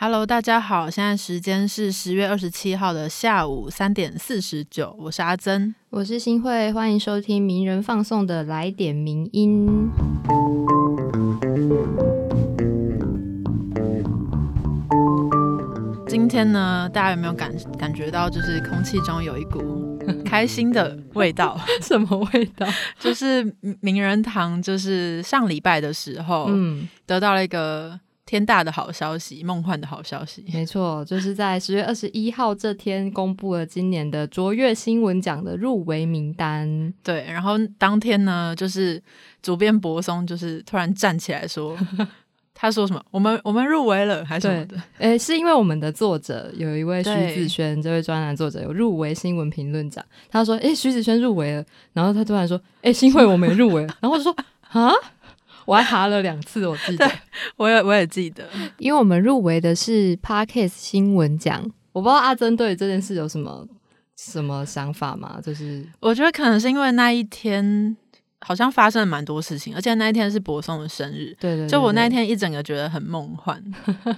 Hello，大家好，现在时间是十月二十七号的下午三点四十九，我是阿珍，我是新慧，欢迎收听名人放送的来点名音。今天呢，大家有没有感感觉到，就是空气中有一股 开心的味道？什么味道？就是名人堂，就是上礼拜的时候，嗯，得到了一个。天大的好消息，梦幻的好消息，没错，就是在十月二十一号这天公布了今年的卓越新闻奖的入围名单。对，然后当天呢，就是主编柏松就是突然站起来说，他说什么？我们我们入围了，还是什么的？哎，是因为我们的作者有一位徐子轩，这位专栏作者有入围新闻评论奖。他说，哎，徐子轩入围了，然后他突然说，哎，新会我没入围，然后我就说，啊。我还查了两次，我记得，我也我也记得，因为我们入围的是 Parkes 新闻奖，我不知道阿珍对这件事有什么什么想法吗？就是我觉得可能是因为那一天。好像发生了蛮多事情，而且那一天是博松的生日，对对，就我那一天一整个觉得很梦幻，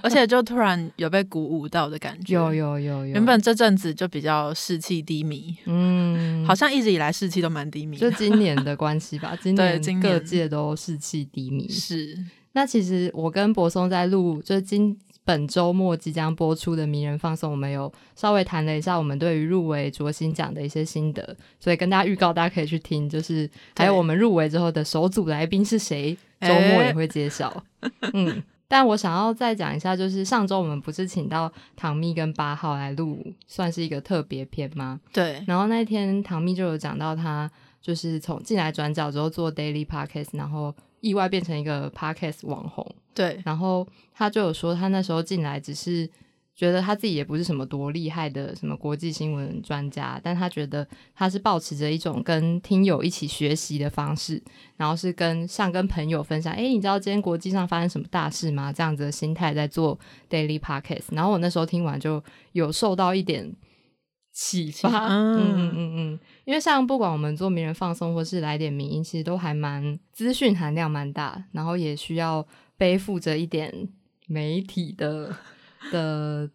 而且就突然有被鼓舞到的感觉，有有有有。原本这阵子就比较士气低迷，嗯，好像一直以来士气都蛮低迷，就今年的关系吧，今年各界都士气低迷。是，那其实我跟博松在录，就是今。本周末即将播出的名人放送，我们有稍微谈了一下我们对于入围卓新奖的一些心得，所以跟大家预告，大家可以去听，就是还有我们入围之后的首组来宾是谁，周末也会揭晓。嗯，但我想要再讲一下，就是上周我们不是请到唐蜜跟八号来录，算是一个特别篇吗？对。然后那天唐蜜就有讲到，他就是从进来转角之后做 daily podcast，然后。意外变成一个 podcast 网红，对，然后他就有说，他那时候进来只是觉得他自己也不是什么多厉害的什么国际新闻专家，但他觉得他是保持着一种跟听友一起学习的方式，然后是跟像跟朋友分享，哎，你知道今天国际上发生什么大事吗？这样子的心态在做 daily podcast，然后我那时候听完就有受到一点。启发，嗯嗯嗯嗯，因为像不管我们做名人放松，或是来点名音，其实都还蛮资讯含量蛮大，然后也需要背负着一点媒体的的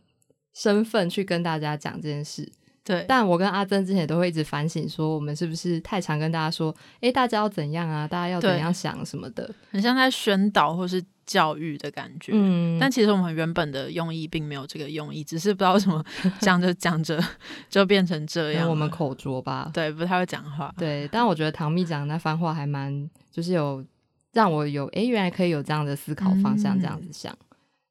身份去跟大家讲这件事。对，但我跟阿珍之前都会一直反省，说我们是不是太常跟大家说，哎，大家要怎样啊，大家要怎样想什么的，很像在宣导或是教育的感觉。嗯，但其实我们原本的用意并没有这个用意，只是不知道什么 讲着讲着就变成这样。我们口拙吧？对，不太会讲话。对，但我觉得唐蜜讲那番话还蛮，就是有让我有，哎，原来可以有这样的思考方向，这样子想，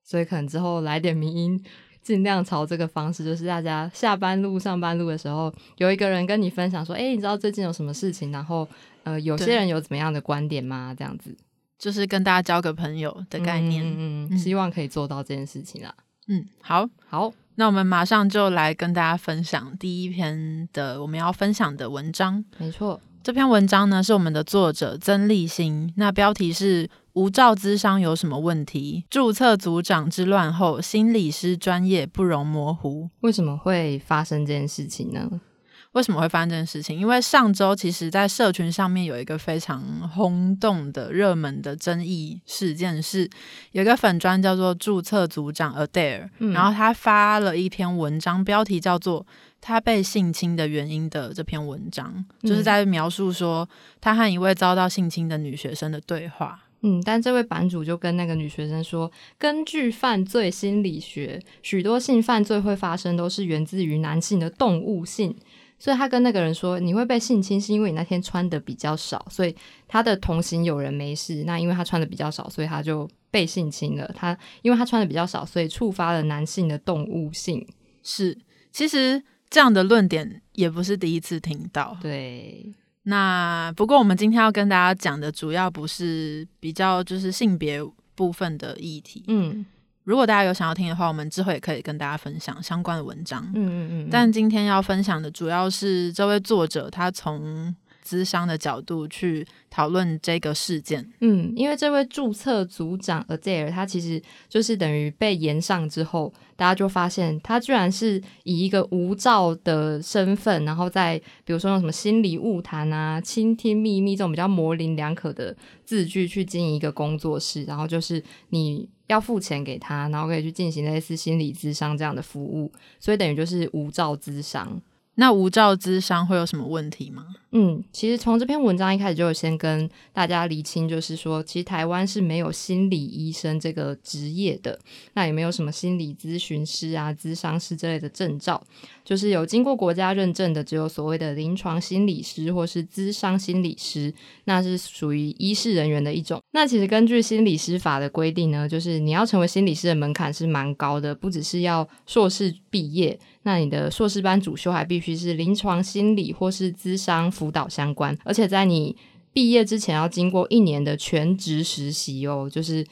所以可能之后来点名音。尽量朝这个方式，就是大家下班路、上班路的时候，有一个人跟你分享说：“哎，你知道最近有什么事情？”然后，呃，有些人有怎么样的观点吗？这样子，就是跟大家交个朋友的概念。嗯嗯，希望可以做到这件事情啦。嗯，好，好，那我们马上就来跟大家分享第一篇的我们要分享的文章。没错，这篇文章呢是我们的作者曾立新，那标题是。无照资商有什么问题？注册组长之乱后，心理师专业不容模糊。为什么会发生这件事情呢？为什么会发生这件事情？因为上周其实，在社群上面有一个非常轰动的热门的争议事件，是有一个粉砖叫做注册组长 Adair，然后他发了一篇文章，标题叫做“他被性侵的原因”的这篇文章，就是在描述说他和一位遭到性侵的女学生的对话。嗯，但这位版主就跟那个女学生说，根据犯罪心理学，许多性犯罪会发生都是源自于男性的动物性，所以他跟那个人说，你会被性侵是因为你那天穿的比较少，所以他的同行有人没事，那因为他穿的比较少，所以他就被性侵了。他因为他穿的比较少，所以触发了男性的动物性。是，其实这样的论点也不是第一次听到。对。那不过，我们今天要跟大家讲的主要不是比较就是性别部分的议题。嗯，如果大家有想要听的话，我们之后也可以跟大家分享相关的文章。嗯嗯嗯。但今天要分享的主要是这位作者他从咨商的角度去讨论这个事件。嗯，因为这位注册组长 Adair，他其实就是等于被延上之后，大家就发现他居然是以一个无照的身份，然后在比如说用什么心理误谈啊、倾听秘密这种比较模棱两可的字句去经营一个工作室，然后就是你要付钱给他，然后可以去进行类似心理咨商这样的服务，所以等于就是无照咨商。那无照咨商会有什么问题吗？嗯，其实从这篇文章一开始就先跟大家厘清，就是说，其实台湾是没有心理医生这个职业的，那也没有什么心理咨询师啊、咨商师之类的证照，就是有经过国家认证的，只有所谓的临床心理师或是咨商心理师，那是属于医师人员的一种。那其实根据心理师法的规定呢，就是你要成为心理师的门槛是蛮高的，不只是要硕士毕业。那你的硕士班主修还必须是临床心理或是咨商辅导相关，而且在你毕业之前要经过一年的全职实习哦，就是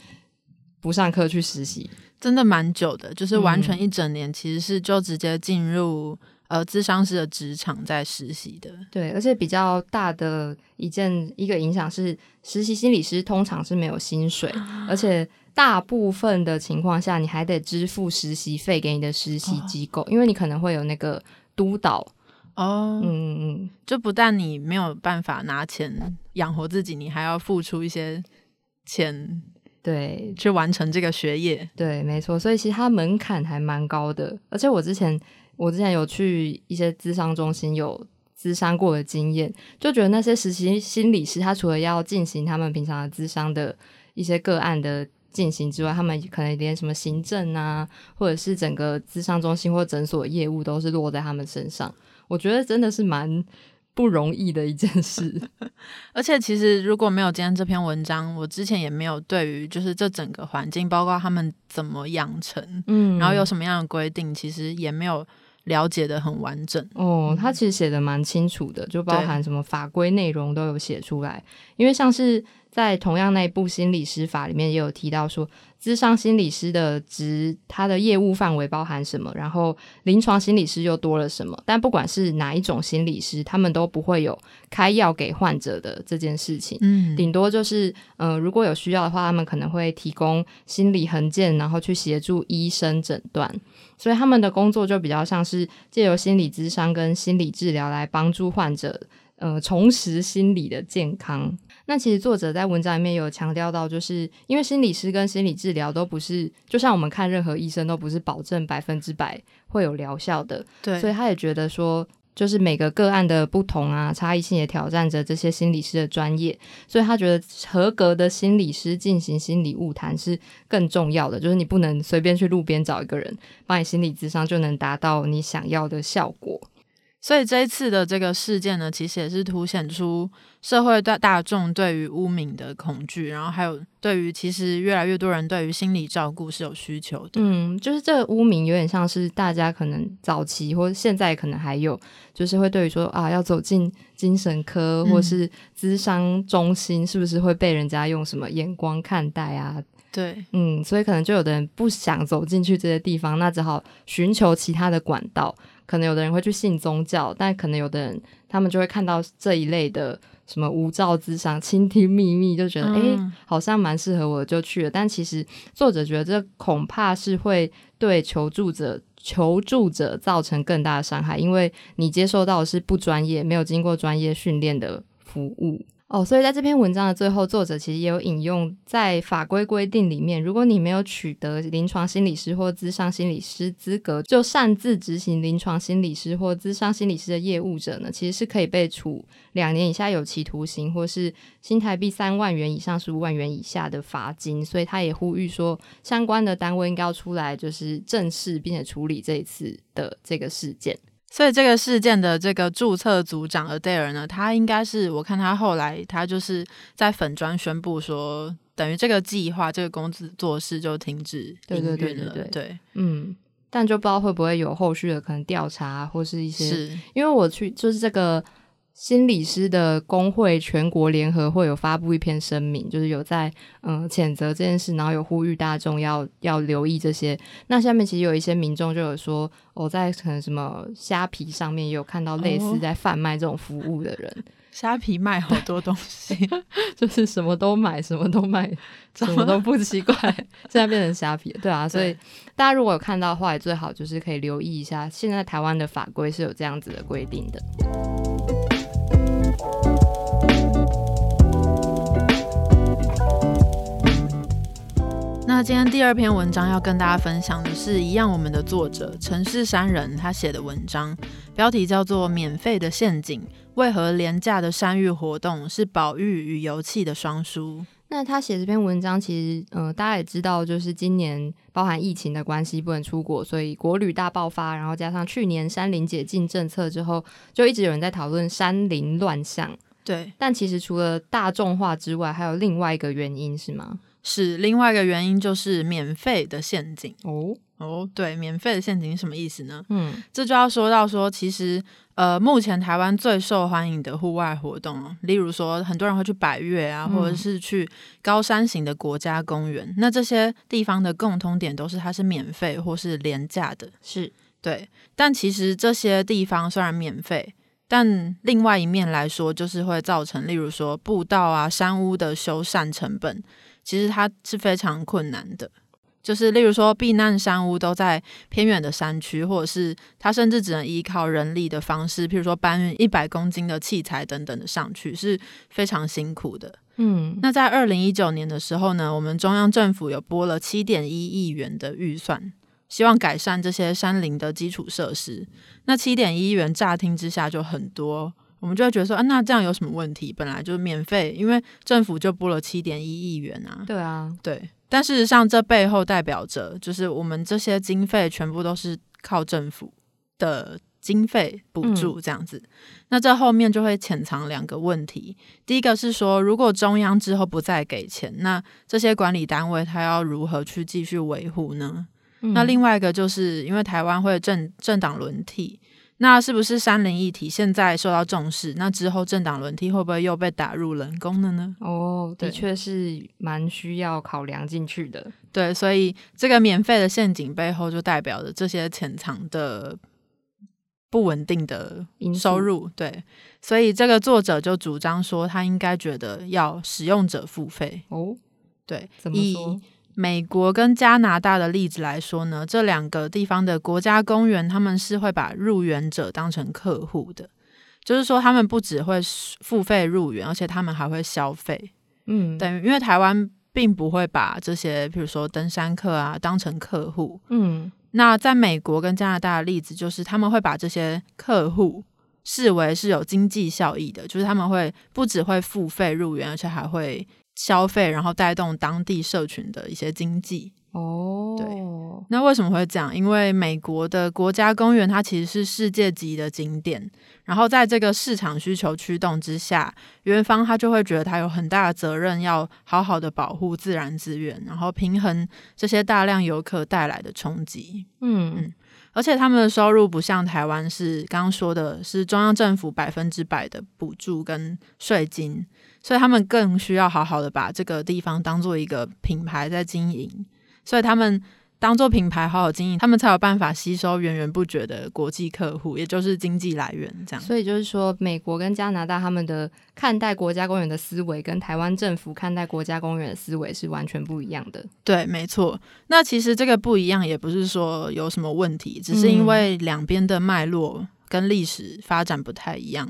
不上课去实习，真的蛮久的，就是完全一整年，其实是就直接进入呃咨商师的职场在实习的。对，而且比较大的一件一个影响是，实习心理师通常是没有薪水，而且。大部分的情况下，你还得支付实习费给你的实习机构，因为你可能会有那个督导。哦，嗯嗯，就不但你没有办法拿钱养活自己，你还要付出一些钱，对，去完成这个学业，对，没错，所以其实它门槛还蛮高的，而且我之前我之前有去一些咨商中心有咨商过的经验，就觉得那些实习心理师他除了要进行他们平常的咨商的一些个案的。进行之外，他们可能连什么行政啊，或者是整个咨商中心或诊所业务都是落在他们身上。我觉得真的是蛮不容易的一件事。而且，其实如果没有今天这篇文章，我之前也没有对于就是这整个环境，包括他们怎么养成，嗯，然后有什么样的规定，其实也没有了解的很完整。哦，他其实写的蛮清楚的，就包含什么法规内容都有写出来，因为像是。在同样那一部心理师法里面也有提到说，咨商心理师的职，他的业务范围包含什么，然后临床心理师又多了什么。但不管是哪一种心理师，他们都不会有开药给患者的这件事情。嗯，顶多就是，呃，如果有需要的话，他们可能会提供心理横件，然后去协助医生诊断。所以他们的工作就比较像是借由心理咨商跟心理治疗来帮助患者，呃，重拾心理的健康。那其实作者在文章里面有强调到，就是因为心理师跟心理治疗都不是，就像我们看任何医生都不是保证百分之百会有疗效的，对，所以他也觉得说，就是每个个案的不同啊，差异性也挑战着这些心理师的专业，所以他觉得合格的心理师进行心理误谈是更重要的，就是你不能随便去路边找一个人帮你心理咨商就能达到你想要的效果。所以这一次的这个事件呢，其实也是凸显出社会大大众对于污名的恐惧，然后还有对于其实越来越多人对于心理照顾是有需求的。嗯，就是这个污名有点像是大家可能早期或现在可能还有，就是会对于说啊，要走进精神科或是咨商中心，是不是会被人家用什么眼光看待啊？对，嗯，所以可能就有的人不想走进去这些地方，那只好寻求其他的管道。可能有的人会去信宗教，但可能有的人他们就会看到这一类的什么无照之上 倾听秘密，就觉得哎，好像蛮适合我，就去了。但其实作者觉得这恐怕是会对求助者求助者造成更大的伤害，因为你接受到的是不专业、没有经过专业训练的服务。哦，所以在这篇文章的最后，作者其实也有引用在法规规定里面，如果你没有取得临床心理师或咨商心理师资格，就擅自执行临床心理师或咨商心理师的业务者呢，其实是可以被处两年以下有期徒刑，或是新台币三万元以上十五万元以下的罚金。所以他也呼吁说，相关的单位应该要出来，就是正视并且处理这一次的这个事件。所以这个事件的这个注册组长 Adair 呢，他应该是我看他后来他就是在粉砖宣布说，等于这个计划这个公司做事就停止对对对。对，嗯，但就不知道会不会有后续的可能调查或是一些，因为我去就是这个心理师的工会全国联合会有发布一篇声明，就是有在嗯谴责这件事，然后有呼吁大众要要留意这些。那下面其实有一些民众就有说，我在可能什么虾皮上面也有看到类似在贩卖这种服务的人，虾皮卖好多东西，就是什么都买，什么都卖，什么都不奇怪。现在变成虾皮，对啊，所以大家如果有看到的话，也最好就是可以留意一下，现在台湾的法规是有这样子的规定的。那今天第二篇文章要跟大家分享的是一样，我们的作者陈世山人他写的文章，标题叫做《免费的陷阱：为何廉价的山域活动是保育与油气的双输》。那他写这篇文章，其实呃，大家也知道，就是今年包含疫情的关系不能出国，所以国旅大爆发，然后加上去年山林解禁政策之后，就一直有人在讨论山林乱象。对，但其实除了大众化之外，还有另外一个原因是吗？是另外一个原因，就是免费的陷阱哦哦，对，免费的陷阱是什么意思呢？嗯，这就要说到说，其实呃，目前台湾最受欢迎的户外活动，例如说很多人会去百越啊，或者是去高山型的国家公园，那这些地方的共通点都是它是免费或是廉价的，是对。但其实这些地方虽然免费，但另外一面来说，就是会造成例如说步道啊、山屋的修缮成本。其实它是非常困难的，就是例如说避难山屋都在偏远的山区，或者是它甚至只能依靠人力的方式，譬如说搬运一百公斤的器材等等的上去，是非常辛苦的。嗯，那在二零一九年的时候呢，我们中央政府有拨了七点一亿元的预算，希望改善这些山林的基础设施。那七点一亿元乍听之下就很多。我们就会觉得说，啊，那这样有什么问题？本来就是免费，因为政府就拨了七点一亿元啊。对啊，对。但事实上，这背后代表着，就是我们这些经费全部都是靠政府的经费补助这样子。那这后面就会潜藏两个问题。第一个是说，如果中央之后不再给钱，那这些管理单位他要如何去继续维护呢？那另外一个就是因为台湾会政政党轮替。那是不是山林议题现在受到重视？那之后政党轮替会不会又被打入冷宫了呢？哦，的确是蛮需要考量进去的。对，所以这个免费的陷阱背后就代表着这些潜藏的不稳定的收入。对，所以这个作者就主张说，他应该觉得要使用者付费。哦，对，怎么说？美国跟加拿大的例子来说呢，这两个地方的国家公园，他们是会把入园者当成客户的，就是说他们不只会付费入园，而且他们还会消费。嗯，等于因为台湾并不会把这些，比如说登山客啊当成客户。嗯，那在美国跟加拿大的例子，就是他们会把这些客户视为是有经济效益的，就是他们会不只会付费入园，而且还会。消费，然后带动当地社群的一些经济。哦，对，那为什么会这样？因为美国的国家公园它其实是世界级的景点，然后在这个市场需求驱动之下，园方他就会觉得他有很大的责任要好好的保护自然资源，然后平衡这些大量游客带来的冲击。嗯嗯，而且他们的收入不像台湾是刚刚说的是中央政府百分之百的补助跟税金。所以他们更需要好好的把这个地方当做一个品牌在经营，所以他们当做品牌好好经营，他们才有办法吸收源源不绝的国际客户，也就是经济来源。这样，所以就是说，美国跟加拿大他们的看待国家公园的思维，跟台湾政府看待国家公园的思维是完全不一样的。对，没错。那其实这个不一样，也不是说有什么问题，只是因为两边的脉络跟历史发展不太一样。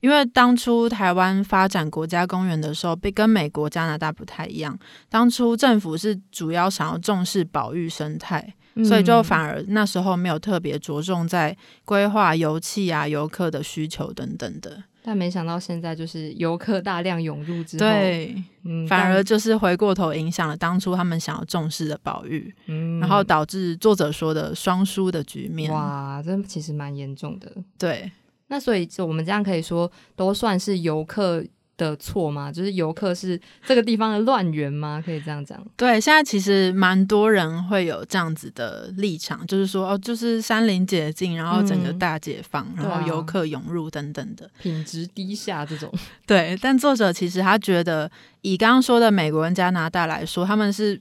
因为当初台湾发展国家公园的时候，被跟美国、加拿大不太一样。当初政府是主要想要重视保育生态，所以就反而那时候没有特别着重在规划油气啊、游客的需求等等的。但没想到现在就是游客大量涌入之后，对，反而就是回过头影响了当初他们想要重视的保育，然后导致作者说的双输的局面。哇，这其实蛮严重的。对。那所以，就我们这样可以说，都算是游客的错吗？就是游客是这个地方的乱源吗？可以这样讲？对，现在其实蛮多人会有这样子的立场，就是说哦，就是山林解禁，然后整个大解放，然后游客涌入等等的，品质低下这种。对，但作者其实他觉得，以刚刚说的美国跟加拿大来说，他们是。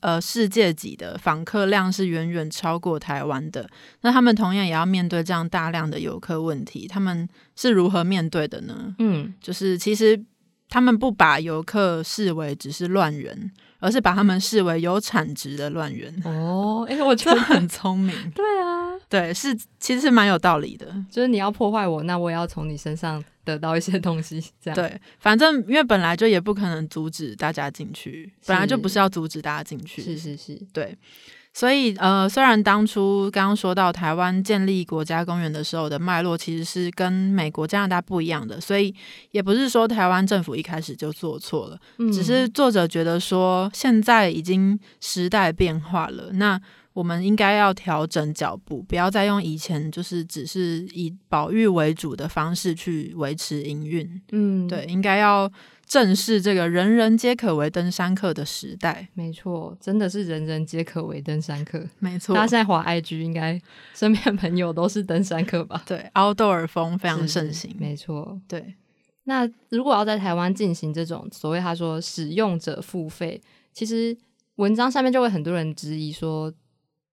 呃，世界级的访客量是远远超过台湾的，那他们同样也要面对这样大量的游客问题，他们是如何面对的呢？嗯，就是其实他们不把游客视为只是乱人，而是把他们视为有产值的乱人。哦，哎，我觉得很聪明。对啊，对，是其实是蛮有道理的，就是你要破坏我，那我也要从你身上。得到一些东西，这样。对，反正因为本来就也不可能阻止大家进去，本来就不是要阻止大家进去，是是是，对，所以呃，虽然当初刚刚说到台湾建立国家公园的时候的脉络其实是跟美国、加拿大不一样的，所以也不是说台湾政府一开始就做错了，只是作者觉得说现在已经时代变化了，那。我们应该要调整脚步，不要再用以前就是只是以保育为主的方式去维持营运。嗯，对，应该要正视这个人人皆可为登山客的时代。没错，真的是人人皆可为登山客。没错，大家现在滑 IG，应该身边朋友都是登山客吧？对，outdoor 风非常盛行。没错，对。那如果要在台湾进行这种所谓他说使用者付费，其实文章下面就会很多人质疑说。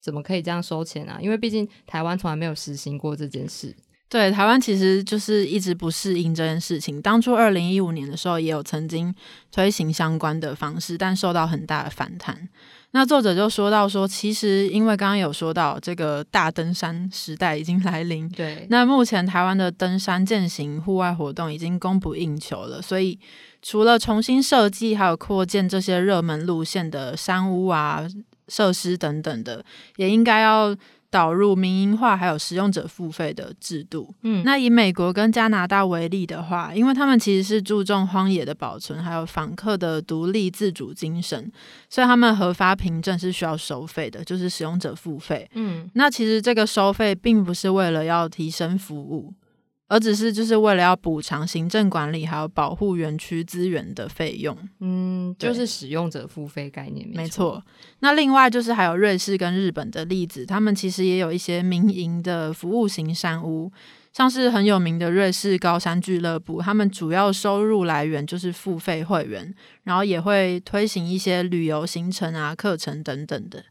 怎么可以这样收钱啊？因为毕竟台湾从来没有实行过这件事。对，台湾其实就是一直不适应这件事情。当初二零一五年的时候，也有曾经推行相关的方式，但受到很大的反弹。那作者就说到说，其实因为刚刚有说到这个大登山时代已经来临，对，那目前台湾的登山践行户外活动已经供不应求了，所以除了重新设计还有扩建这些热门路线的山屋啊。设施等等的，也应该要导入民营化，还有使用者付费的制度。嗯，那以美国跟加拿大为例的话，因为他们其实是注重荒野的保存，还有访客的独立自主精神，所以他们核发凭证是需要收费的，就是使用者付费。嗯，那其实这个收费并不是为了要提升服务。而只是就是为了要补偿行政管理还有保护园区资源的费用，嗯，就是使用者付费概念，没错。那另外就是还有瑞士跟日本的例子，他们其实也有一些民营的服务型山屋，像是很有名的瑞士高山俱乐部，他们主要收入来源就是付费会员，然后也会推行一些旅游行程啊、课程等等的。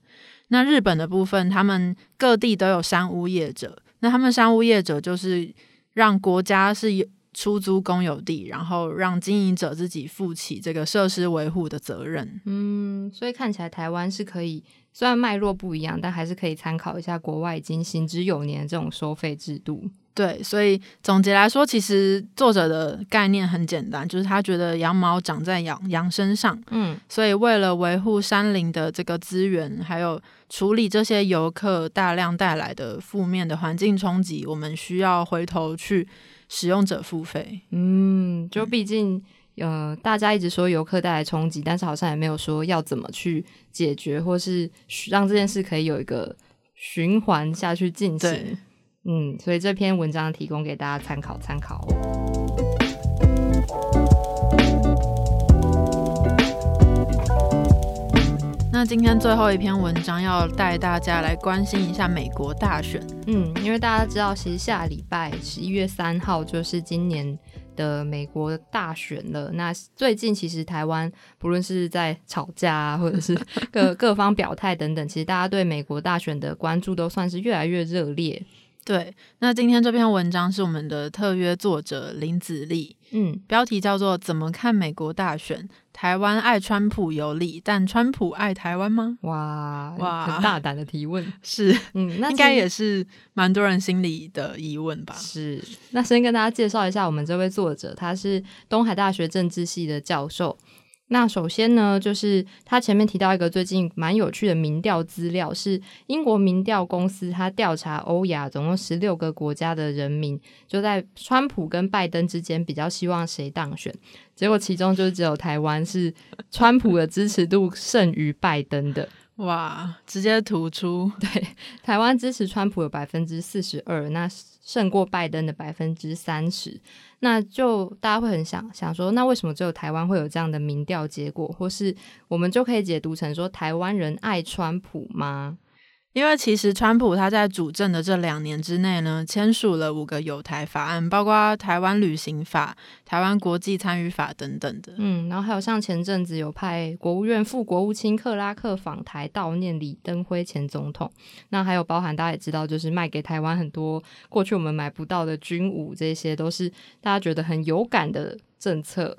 那日本的部分，他们各地都有山屋业者，那他们山屋业者就是。让国家是有出租公有地，然后让经营者自己负起这个设施维护的责任。嗯，所以看起来台湾是可以，虽然脉络不一样，但还是可以参考一下国外已经行之有年这种收费制度。对，所以总结来说，其实作者的概念很简单，就是他觉得羊毛长在羊羊身上，嗯，所以为了维护山林的这个资源，还有处理这些游客大量带来的负面的环境冲击，我们需要回头去使用者付费。嗯，就毕竟呃，大家一直说游客带来冲击，但是好像也没有说要怎么去解决，或是让这件事可以有一个循环下去进行。嗯，所以这篇文章提供给大家参考参考。那今天最后一篇文章要带大家来关心一下美国大选。嗯，因为大家知道，其实下礼拜十一月三号就是今年的美国大选了。那最近其实台湾不论是在吵架啊，或者是各 各方表态等等，其实大家对美国大选的关注都算是越来越热烈。对，那今天这篇文章是我们的特约作者林子立，嗯，标题叫做《怎么看美国大选？台湾爱川普有理，但川普爱台湾吗？》哇哇，很大胆的提问，是，嗯，那应该也是蛮多人心里的疑问吧？是，那先跟大家介绍一下我们这位作者，他是东海大学政治系的教授。那首先呢，就是他前面提到一个最近蛮有趣的民调资料，是英国民调公司他调查欧亚总共十六个国家的人民，就在川普跟拜登之间比较希望谁当选，结果其中就只有台湾是川普的支持度胜于拜登的。哇，直接突出。对，台湾支持川普有百分之四十二，那胜过拜登的百分之三十。那就大家会很想想说，那为什么只有台湾会有这样的民调结果，或是我们就可以解读成说台湾人爱川普吗？因为其实川普他在主政的这两年之内呢，签署了五个有台法案，包括台湾旅行法、台湾国际参与法等等的。嗯，然后还有像前阵子有派国务院副国务卿克拉克访台悼念李登辉前总统，那还有包含大家也知道，就是卖给台湾很多过去我们买不到的军武，这些都是大家觉得很有感的政策。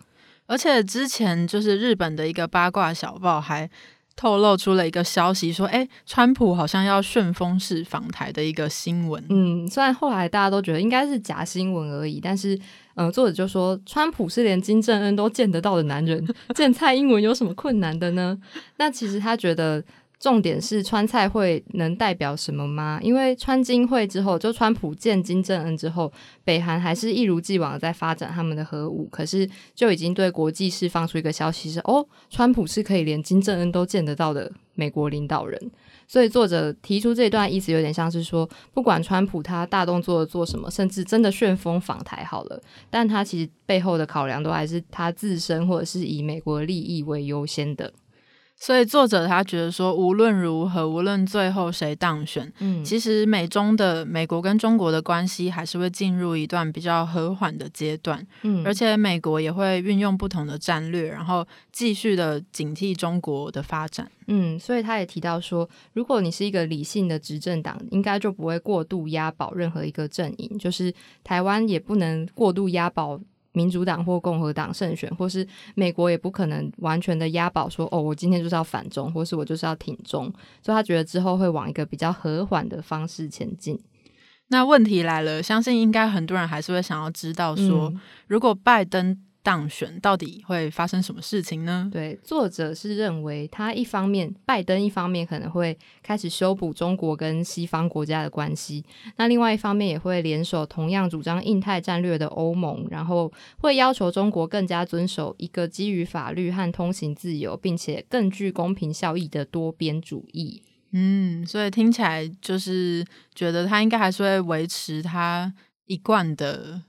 而且之前就是日本的一个八卦小报还。透露出了一个消息，说，哎，川普好像要顺风式访台的一个新闻。嗯，虽然后来大家都觉得应该是假新闻而已，但是，呃，作者就说，川普是连金正恩都见得到的男人，见蔡英文有什么困难的呢？那其实他觉得。重点是川菜会能代表什么吗？因为川金会之后，就川普见金正恩之后，北韩还是一如既往的在发展他们的核武，可是就已经对国际释放出一个消息是：哦，川普是可以连金正恩都见得到的美国领导人。所以作者提出这段意思有点像是说，不管川普他大动作做什么，甚至真的旋风访台好了，但他其实背后的考量都还是他自身或者是以美国利益为优先的。所以作者他觉得说，无论如何，无论最后谁当选，嗯，其实美中的美国跟中国的关系还是会进入一段比较和缓的阶段，嗯，而且美国也会运用不同的战略，然后继续的警惕中国的发展，嗯，所以他也提到说，如果你是一个理性的执政党，应该就不会过度押宝任何一个阵营，就是台湾也不能过度押宝。民主党或共和党胜选，或是美国也不可能完全的押宝说哦，我今天就是要反中，或是我就是要挺中，所以他觉得之后会往一个比较和缓的方式前进。那问题来了，相信应该很多人还是会想要知道说，如果拜登。当选到底会发生什么事情呢？对，作者是认为他一方面拜登一方面可能会开始修补中国跟西方国家的关系，那另外一方面也会联手同样主张印太战略的欧盟，然后会要求中国更加遵守一个基于法律和通行自由，并且更具公平效益的多边主义。嗯，所以听起来就是觉得他应该还是会维持他一贯的。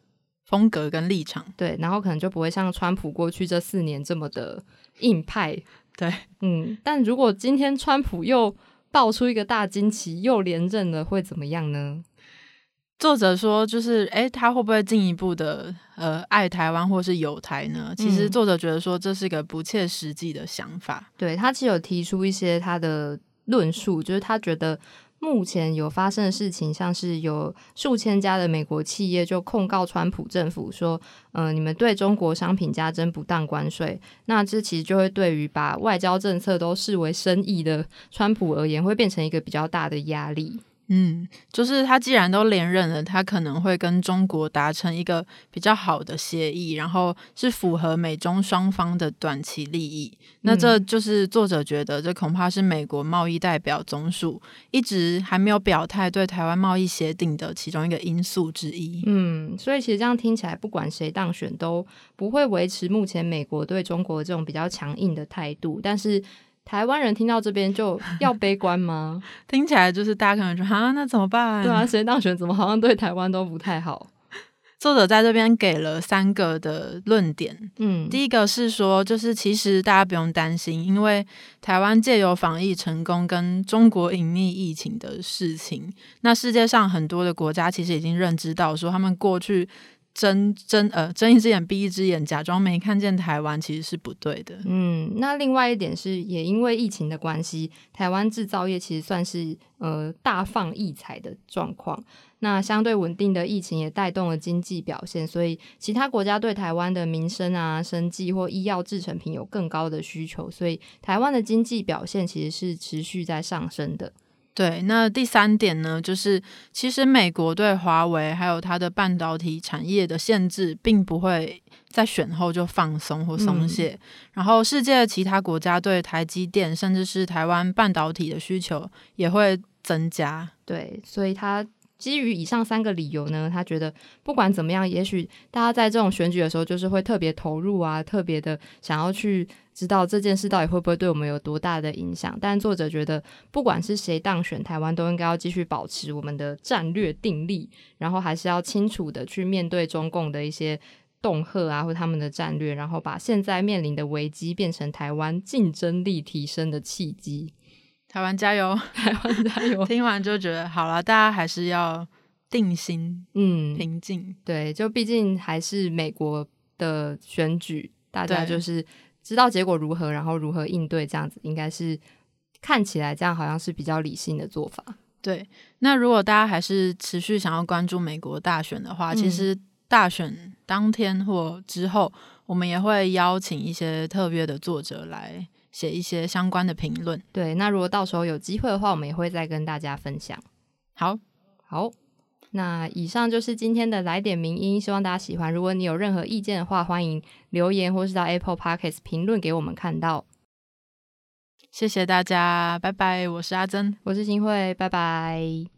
风格跟立场，对，然后可能就不会像川普过去这四年这么的硬派，对，嗯。但如果今天川普又爆出一个大惊奇，又连任了，会怎么样呢？作者说，就是哎，他会不会进一步的呃爱台湾或是有台呢？其实作者觉得说，这是一个不切实际的想法。对他其实有提出一些他的论述，就是他觉得。目前有发生的事情，像是有数千家的美国企业就控告川普政府说，嗯，你们对中国商品加征不当关税，那这其实就会对于把外交政策都视为生意的川普而言，会变成一个比较大的压力。嗯，就是他既然都连任了，他可能会跟中国达成一个比较好的协议，然后是符合美中双方的短期利益。那这就是作者觉得，这恐怕是美国贸易代表总署一直还没有表态对台湾贸易协定的其中一个因素之一。嗯，所以其实这样听起来，不管谁当选，都不会维持目前美国对中国这种比较强硬的态度，但是。台湾人听到这边就 要悲观吗？听起来就是大家可能说啊，那怎么办？对啊，谁当选怎么好像对台湾都不太好。作者在这边给了三个的论点。嗯，第一个是说，就是其实大家不用担心，因为台湾借由防疫成功跟中国隐匿疫情的事情，那世界上很多的国家其实已经认知到说，他们过去。睁睁呃睁一只眼闭一只眼，假装没看见台湾，其实是不对的。嗯，那另外一点是，也因为疫情的关系，台湾制造业其实算是呃大放异彩的状况。那相对稳定的疫情也带动了经济表现，所以其他国家对台湾的民生啊、生计或医药制成品有更高的需求，所以台湾的经济表现其实是持续在上升的。对，那第三点呢，就是其实美国对华为还有它的半导体产业的限制，并不会在选后就放松或松懈。然后，世界其他国家对台积电甚至是台湾半导体的需求也会增加。对，所以他基于以上三个理由呢，他觉得不管怎么样，也许大家在这种选举的时候，就是会特别投入啊，特别的想要去知道这件事到底会不会对我们有多大的影响。但作者觉得，不管是谁当选，台湾都应该要继续保持我们的战略定力，然后还是要清楚的去面对中共的一些恫吓啊，或他们的战略，然后把现在面临的危机变成台湾竞争力提升的契机。台湾加油，台湾加油！听完就觉得好了，大家还是要定心，嗯，平静。对，就毕竟还是美国的选举，大家就是知道结果如何，然后如何应对，这样子应该是看起来这样好像是比较理性的做法。对，那如果大家还是持续想要关注美国大选的话，其实大选当天或之后，我们也会邀请一些特别的作者来。写一些相关的评论，对。那如果到时候有机会的话，我们也会再跟大家分享。好，好。那以上就是今天的来点名音，希望大家喜欢。如果你有任何意见的话，欢迎留言或是到 Apple Podcast 评论给我们看到。谢谢大家，拜拜。我是阿珍，我是新慧，拜拜。